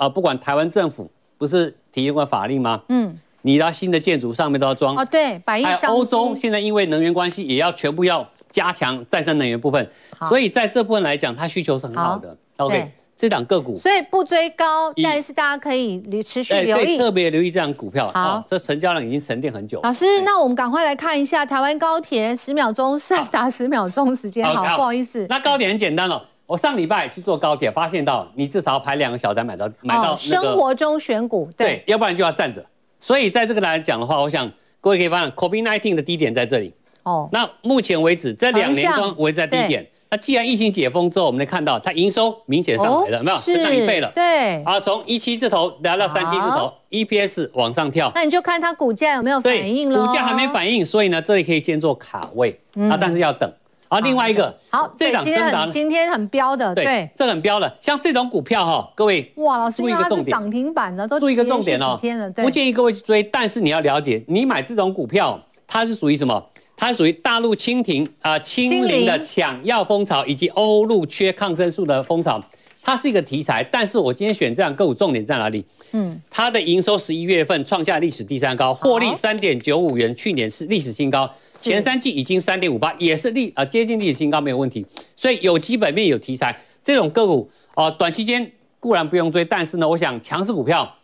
呃，不管台湾政府不是提过法令吗？嗯，你到新的建筑上面都要装。哦，对，百亿商机。欧洲现在因为能源关系，也要全部要加强再生能源部分，所以在这部分来讲，它需求是很好的。好 OK。这档个股，所以不追高，但是大家可以持续留意，特别留意这档股票。好，这成交量已经沉淀很久。老师，那我们赶快来看一下台湾高铁，十秒钟，剩下十秒钟时间。好，不好意思。那高铁很简单了，我上礼拜去坐高铁，发现到你至少要排两个小时才买到买到。生活中选股，对，要不然就要站着。所以在这个来讲的话，我想各位可以发现，COVID-19 的低点在这里。哦，那目前为止这两年都维持在低点。那既然疫情解封之后，我们能看到它营收明显上来了，有没有？增长一倍了。对。啊，从一七字头来到三七字头，EPS 往上跳。那你就看它股价有没有反应了。股价还没反应，所以呢，这里可以先做卡位啊，但是要等。好，另外一个，好，这档今天很今天很标的，对，这很标的，像这种股票哈，各位哇，老师，注意一个重点，涨停板的都注意一个重点哦，不建议各位去追，但是你要了解，你买这种股票，它是属于什么？它属于大陆清廷啊，清零的抢药风潮，以及欧陆缺抗生素的风潮，它是一个题材。但是我今天选这样个股，重点在哪里？嗯，它的营收十一月份创下历史第三高，获利三点九五元，去年是历史新高，前三季已经三点五八，也是历啊接近历史新高，没有问题。所以有基本面有题材，这种个股哦，短期间固然不用追，但是呢，我想强势股票，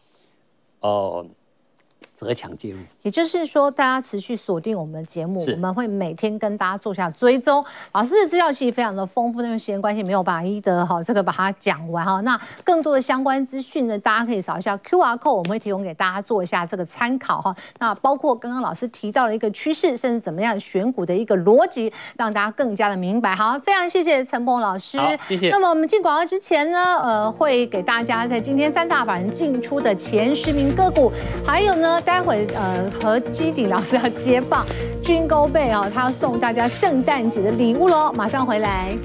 哦。择强介入，也就是说，大家持续锁定我们的节目，我们会每天跟大家做下追踪。老师的资料其实非常的丰富，因为时间关系没有把一的哈这个把它讲完哈。那更多的相关资讯呢，大家可以扫一下 QR code，我们会提供给大家做一下这个参考哈。那包括刚刚老师提到的一个趋势，甚至怎么样选股的一个逻辑，让大家更加的明白。好，非常谢谢陈鹏老师，谢谢。那么我们进广告之前呢，呃，会给大家在今天三大法人进出的前十名个股，还有呢。待会呃和基鼎老师要接棒军勾贝哦，他要送大家圣诞节的礼物喽，马上回来。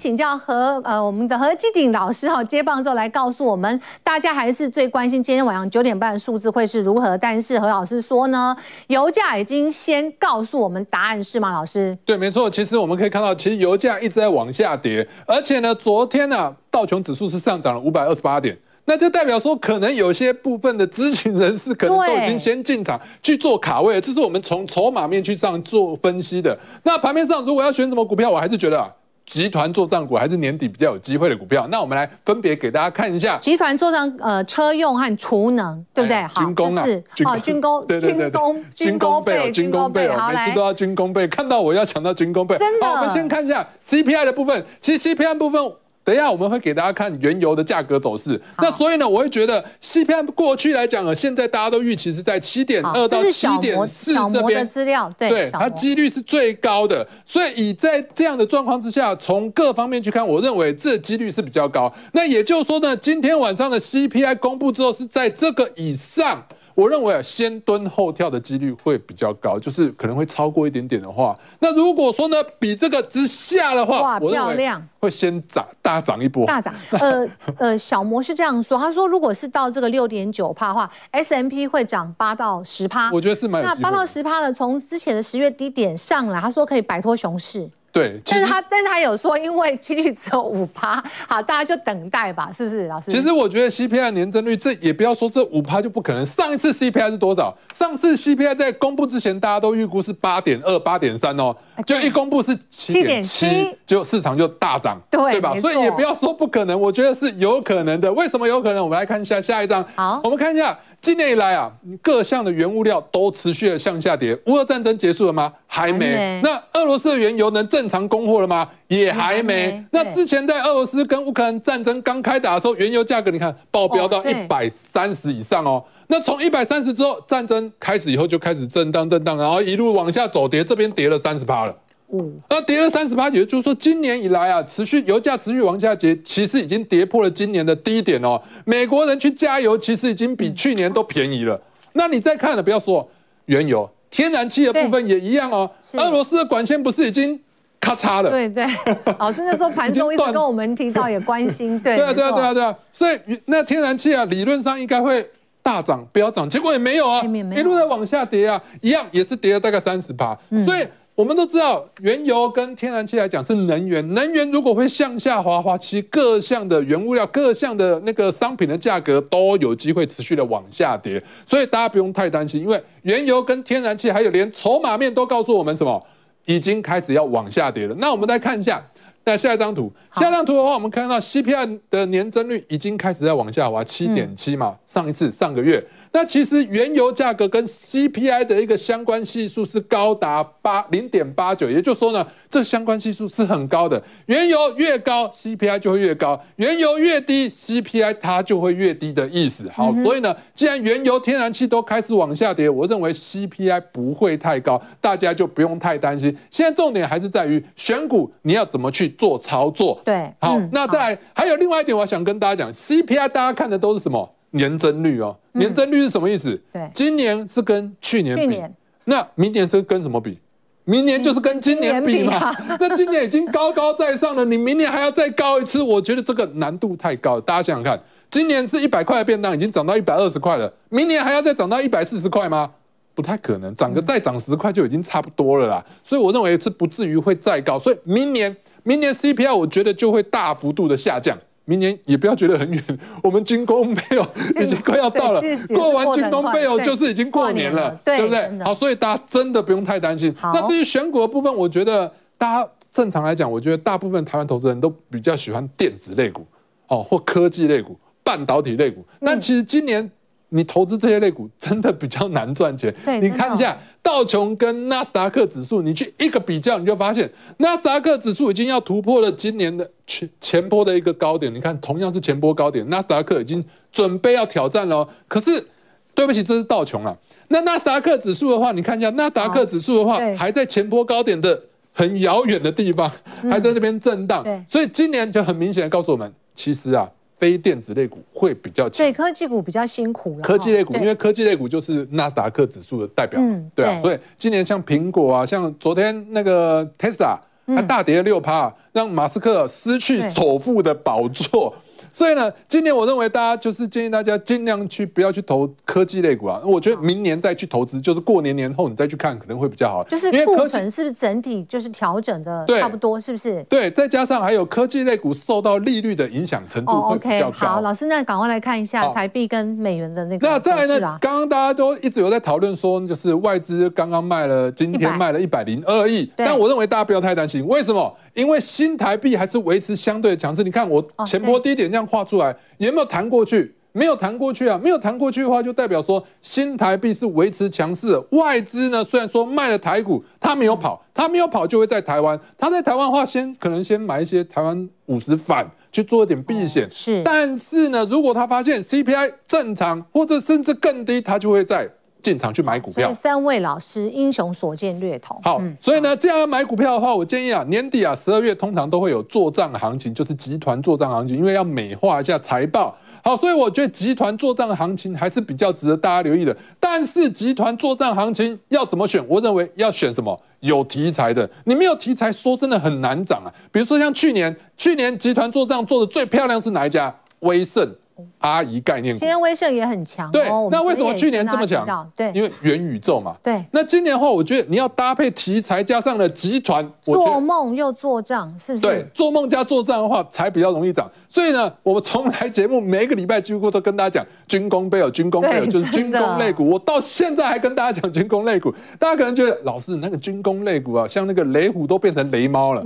请教何呃我们的何基鼎老师哈，接棒之后来告诉我们，大家还是最关心今天晚上九点半的数字会是如何。但是何老师说呢，油价已经先告诉我们答案是吗？老师？对，没错。其实我们可以看到，其实油价一直在往下跌，而且呢，昨天呢、道琼指数是上涨了五百二十八点。那就代表说，可能有些部分的知情人士可能都已经先进场去做卡位了，这是我们从筹码面去上做分析的。那盘面上如果要选什么股票，我还是觉得、啊。集团作帐股还是年底比较有机会的股票，那我们来分别给大家看一下。集团作帐，呃，车用和储能，对不对？军工啊，好，军工，对对对，军工，军工备哦，军工备哦，每次都要军工备，看到我要抢到军工备。真的。好，我们先看一下 CPI 的部分，其实 CPI 部分。等一下，我们会给大家看原油的价格走势。那所以呢，我会觉得 CPI 过去来讲呢，现在大家都预期是在七点二到七点四这边。资料对，对，它几率是最高的。所以以在这样的状况之下，从各方面去看，我认为这几率是比较高。那也就是说呢，今天晚上的 CPI 公布之后是在这个以上。我认为啊，先蹲后跳的几率会比较高，就是可能会超过一点点的话，那如果说呢，比这个之下的话，哇，漂亮，会先涨大涨一波，大涨。呃呃，[laughs] 小摩是这样说，他说如果是到这个六点九帕的话，S M P 会涨八到十趴，我觉得是蛮。那八到十趴呢，从之前的十月低点上来，他说可以摆脱熊市。对，但是他但是他有说，因为几率只有五趴，[laughs] 好，大家就等待吧，是不是，老师？其实我觉得 CPI 年增率，这也不要说这五趴就不可能。上一次 CPI 是多少？上次 CPI 在公布之前，大家都预估是八点二、八点三哦，就一公布是七点七，就市场就大涨，对，对吧？所以也不要说不可能，我觉得是有可能的。为什么有可能？我们来看一下下一张，好，我们看一下。今年以来啊，各项的原物料都持续的向下跌。乌俄战争结束了吗？还没。那俄罗斯的原油能正常供货了吗？也还没。那之前在俄罗斯跟乌克兰战争刚开打的时候，原油价格你看爆飙到一百三十以上哦。那从一百三十之后，战争开始以后就开始震荡震荡，然后一路往下走跌，这边跌了三十趴了。嗯，那跌了三十八，也就是说今年以来啊，持续油价持续往下跌，其实已经跌破了今年的低点哦。美国人去加油，其实已经比去年都便宜了。那你再看了，不要说原油。天然气的部分也一样哦，俄罗斯的管线不是已经咔嚓了？对对，[laughs] 老师那时候盘中一直跟我们提到，也关心，对对啊对啊对啊对啊，所以那天然气啊，理论上应该会大涨飙涨，结果也没有啊，一路在往下跌啊，一样也是跌了大概三十八，所以。我们都知道，原油跟天然气来讲是能源，能源如果会向下滑滑，其实各项的原物料、各项的那个商品的价格都有机会持续的往下跌，所以大家不用太担心，因为原油跟天然气还有连筹码面都告诉我们什么，已经开始要往下跌了。那我们再看一下。那下一张图，下一张图的话，我们看到 CPI 的年增率已经开始在往下滑，七点七嘛，上一次上个月。那其实原油价格跟 CPI 的一个相关系数是高达八零点八九，也就是说呢，这相关系数是很高的。原油越高，CPI 就会越高；原油越低，CPI 它就会越低的意思。好，所以呢，既然原油、天然气都开始往下跌，我认为 CPI 不会太高，大家就不用太担心。现在重点还是在于选股，你要怎么去做操作？对，好，那再来还有另外一点，我想跟大家讲，CPI 大家看的都是什么？年增率哦，年增率是什么意思？对，今年是跟去年比，那明年是跟什么比？明年就是跟今年比嘛。[laughs] 那今年已经高高在上了，你明年还要再高一次，我觉得这个难度太高。大家想想看，今年是一百块的便当，已经涨到一百二十块了，明年还要再涨到一百四十块吗？不太可能，涨个再涨十块就已经差不多了啦。所以我认为是不至于会再高，所以明年明年 CPI 我觉得就会大幅度的下降。明年也不要觉得很远，[laughs] 我们军工没有已经快要到了，过完军工没有就是已经过年了，对不对？好，所以大家真的不用太担心。那至于选股的部分，我觉得大家正常来讲，我觉得大部分台湾投资人都比较喜欢电子类股哦，或科技类股、半导体类股。但其实今年。你投资这些类股真的比较难赚钱。[laughs] 你看一下道琼跟纳斯达克指数，你去一个比较，你就发现纳斯达克指数已经要突破了今年的前前波的一个高点。你看，同样是前波高点，纳斯达克已经准备要挑战了。可是，对不起，这是道琼啊。那纳斯达克指数的话，你看一下纳斯达克指数的话，还在前波高点的很遥远的地方，还在那边震荡。所以今年就很明显的告诉我们，其实啊。非电子类股会比较强，对科技股比较辛苦了。科技类股，因为科技类股就是纳斯达克指数的代表，对。啊，所以今年像苹果啊，像昨天那个 Tesla，它大跌了六趴，让马斯克失去首富的宝座。所以呢，今年我认为大家就是建议大家尽量去不要去投科技类股啊。我觉得明年再去投资，就是过年年后你再去看可能会比较好。就是因为库存是不是整体就是调整的差不多，是不是？对，再加上还有科技类股受到利率的影响程度会比较高。Oh, okay, 好，老师，那赶快来看一下台币跟美元的那个。那再来呢？刚刚大家都一直有在讨论说，就是外资刚刚卖了，今天卖了一百零二亿。但我认为大家不要太担心，为什么？因为新台币还是维持相对的强势。你看我前波低点这样画出来，有没有弹过去？没有弹过去啊！没有弹过去的话，就代表说新台币是维持强势。外资呢，虽然说卖了台股，他没有跑，他没有跑就会在台湾。他在台湾的话，先可能先买一些台湾五十反去做一点避险。是，但是呢，如果他发现 CPI 正常或者甚至更低，他就会在。进场去买股票，三位老师英雄所见略同。好，所以呢，这样买股票的话，我建议啊，年底啊，十二月通常都会有做账行情，就是集团做账行情，因为要美化一下财报。好，所以我觉得集团做账行情还是比较值得大家留意的。但是集团做账行情要怎么选？我认为要选什么有题材的。你没有题材，说真的很难涨啊。比如说像去年，去年集团做账做的最漂亮是哪一家？威盛。阿姨概念股，今天威盛也很强。对，那为什么去年这么强？对，因为元宇宙嘛。对，那今年的话，我觉得你要搭配题材加上了集团，做梦又做账，是不是？对，做梦加做账的话，才比较容易涨。所以呢，我们从来节目每一个礼拜几乎都跟大家讲军工贝尔，军工贝尔就是军工类股。我到现在还跟大家讲军工类股，大家可能觉得老师那个军工类股啊，像那个雷虎都变成雷猫了，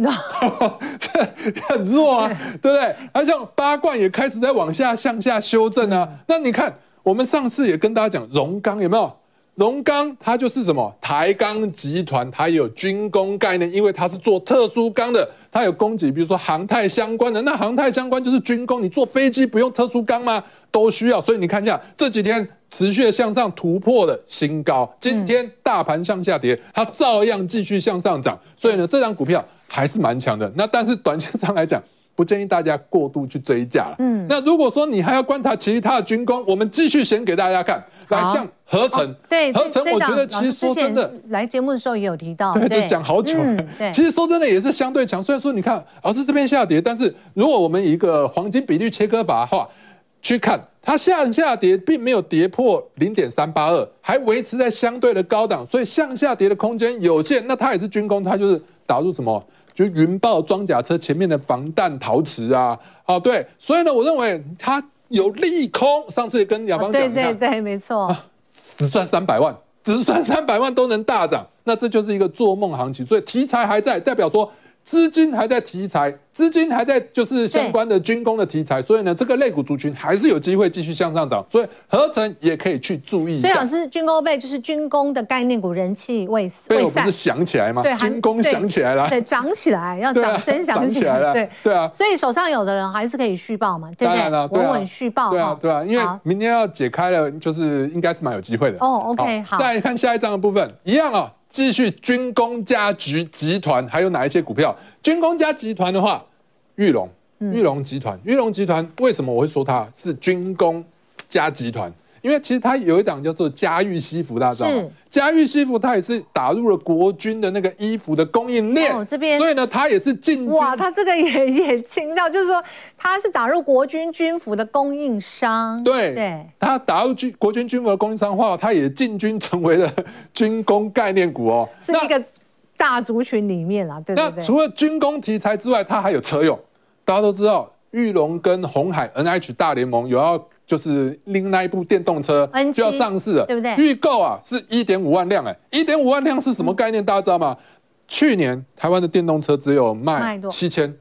这 [laughs] [laughs] 很弱啊，对不对？而像八冠也开始在往下向下修正啊，那你看，我们上次也跟大家讲，荣钢有没有？荣钢它就是什么台钢集团，它也有军工概念，因为它是做特殊钢的，它有供给，比如说航太相关的，那航太相关就是军工，你坐飞机不用特殊钢吗？都需要，所以你看一下这几天持续的向上突破了新高，今天大盘向下跌，它照样继续向上涨，所以呢，这张股票还是蛮强的。那但是短线上来讲，不建议大家过度去追价了。嗯，那如果说你还要观察其他的军工，我们继续先给大家看。来，像合成，哦、对，合成，我觉得其实说真的，来节目的时候也有提到，对，就讲好久。嗯、其实说真的也是相对强。虽然说你看，老师这边下跌，但是如果我们以一个黄金比率切割法的话去看，它向下跌并没有跌破零点三八二，还维持在相对的高档，所以向下跌的空间有限。那它也是军工，它就是打入什么？就云豹装甲车前面的防弹陶瓷啊，啊，对。所以呢，我认为它。有利空，上次也跟亚芳讲，对对对，没错，只赚三百万，只赚三百万都能大涨，那这就是一个做梦行情，所以题材还在，代表说。资金还在题材，资金还在就是相关的军工的题材，所以呢，这个类股族群还是有机会继续向上涨，所以合成也可以去注意。所以老师，军工被就是军工的概念股，人气未死未散，不是想起来吗？对，军工想起来了，对，涨起来要掌声响起来了，对对啊。所以手上有的人还是可以续报嘛，对不对？稳稳续报，对啊对啊，因为明天要解开了，就是应该是蛮有机会的。哦，OK，好。再看下一章的部分，一样啊。继续军工家局集团还有哪一些股票？军工家集团的话，玉龙，玉龙集团、玉龙集团为什么我会说它是军工家集团？因为其实它有一档叫做嘉裕西服，大家知道吗？嘉裕西服它也是打入了国军的那个衣服的供应链，哦、这边，所以呢，它也是进哇，它这个也也听到，就是说它是打入国军军服的供应商，对对，它打入军国军军服的供应商的话，它也进军成为了军工概念股哦，是一个大族群里面啦，对对对。那除了军工题材之外，它还有车用，大家都知道，玉龙跟红海 NH 大联盟有要。就是另外一部电动车就要上市了，对不对？预购啊是一点五万辆，哎，一点五万辆是什么概念？大家知道吗？去年台湾的电动车只有卖七千，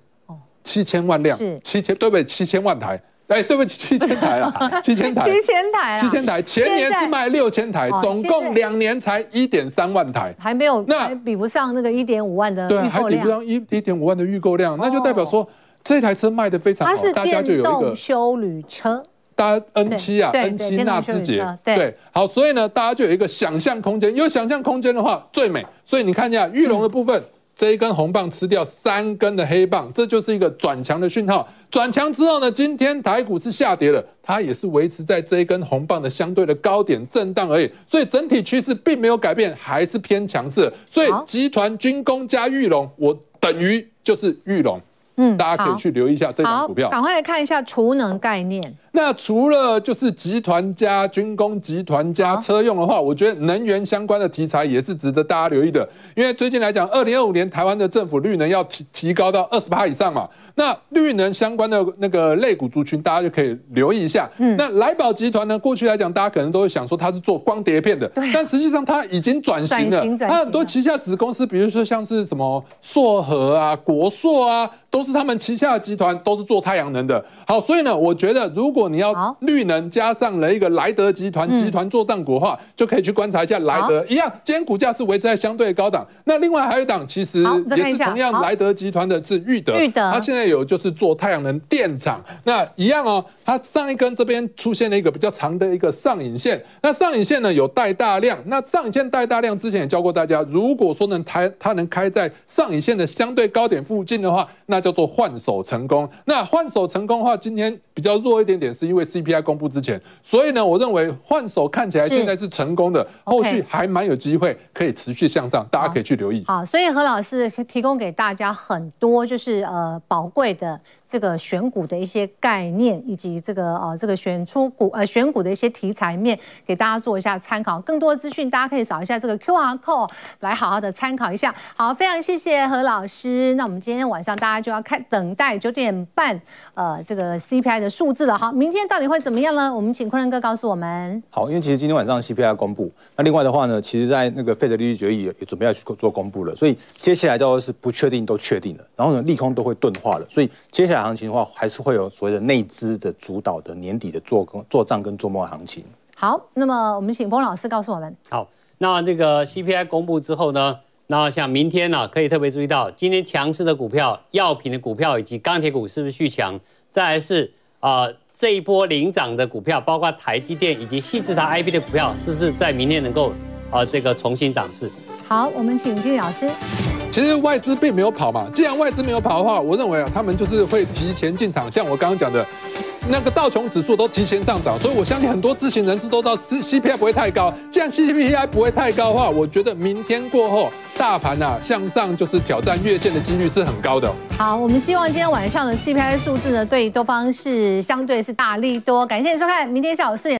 七千万辆，七千对不对？七千万台，哎，对不起，七千台了，[laughs] 七千台，七千台，七千台。前年是卖六千台，总共两年才一点三万台，还没有，那比不上那个一点五万的，对，还比不上一一点五万的预购量，那就代表说这台车卖的非常好，大家就有一个电动休旅车。大家 N 七啊，N 七纳智捷，对，好，所以呢，大家就有一个想象空间。有想象空间的话，最美。所以你看一下玉龙的部分，嗯、这一根红棒吃掉三根的黑棒，这就是一个转强的讯号。转强之后呢，今天台股是下跌了，它也是维持在这一根红棒的相对的高点震荡而已。所以整体趋势并没有改变，还是偏强势。所以集团军工加玉龙，我等于就是玉龙。嗯，大家可以去留意一下这档股票。赶快来看一下储能概念。那除了就是集团加军工集团加车用的话，我觉得能源相关的题材也是值得大家留意的。因为最近来讲，二零二五年台湾的政府绿能要提提高到二十趴以上嘛，那绿能相关的那个类股族群，大家就可以留意一下。嗯，那来宝集团呢，过去来讲，大家可能都会想说它是做光碟片的，对，但实际上它已经转型了，它很多旗下子公司，比如说像是什么硕和啊、国硕啊，都是他们旗下的集团，都是做太阳能的。好，所以呢，我觉得如果你要绿能加上了一个莱德集团集团作战股的话，就可以去观察一下莱德。一样，今天股价是维持在相对高档。那另外还有一档，其实也是同样莱德集团的是裕德，裕德，它现在有就是做太阳能电厂，那一样哦。它上一根这边出现了一个比较长的一个上影线，那上影线呢有带大量，那上影线带大量之前也教过大家，如果说能开它能开在上影线的相对高点附近的话，那叫做换手成功。那换手成功的话，今天比较弱一点点，是因为 CPI 公布之前，所以呢，我认为换手看起来现在是成功的，后续还蛮有机会可以持续向上，大家可以去留意。好，所以何老师提供给大家很多就是呃宝贵的这个选股的一些概念，以及这个呃这个选出股呃选股的一些题材面，给大家做一下参考。更多的资讯，大家可以扫一下这个 QR code 来好好的参考一下。好，非常谢谢何老师。那我们今天晚上大家就要看等待九点半呃这个 CPI 的数字了。好，明天到底会怎么样呢？我们请昆仑哥告诉我们。好，因为其实今天晚上 CPI 要公布，那另外的话呢，其实在那个费德利率决议也准备要去做公布了，所以接下来都是不确定都确定了，然后呢利空都会钝化了，所以接下来。行情的话，还是会有所谓的内资的主导的年底的做工做账跟做梦行情。好，那么我们请彭老师告诉我们。好，那这个 CPI 公布之后呢，那像明天呢、啊，可以特别注意到今天强势的股票、药品的股票以及钢铁股是不是续强？再来是啊、呃，这一波领涨的股票，包括台积电以及矽智财 IP 的股票，是不是在明天能够、呃、这个重新涨势？好，我们请金老师。其实外资并没有跑嘛，既然外资没有跑的话，我认为啊，他们就是会提前进场，像我刚刚讲的。那个道琼指数都提前上涨，所以我相信很多知情人士都知道 CPI [laughs] 不会太高。既然 CPI 不会太高的话，我觉得明天过后大盘啊向上就是挑战月线的几率是很高的。好，我们希望今天晚上的 CPI 数字呢，对多方是相对是大利多。感谢收看，明天下午四点。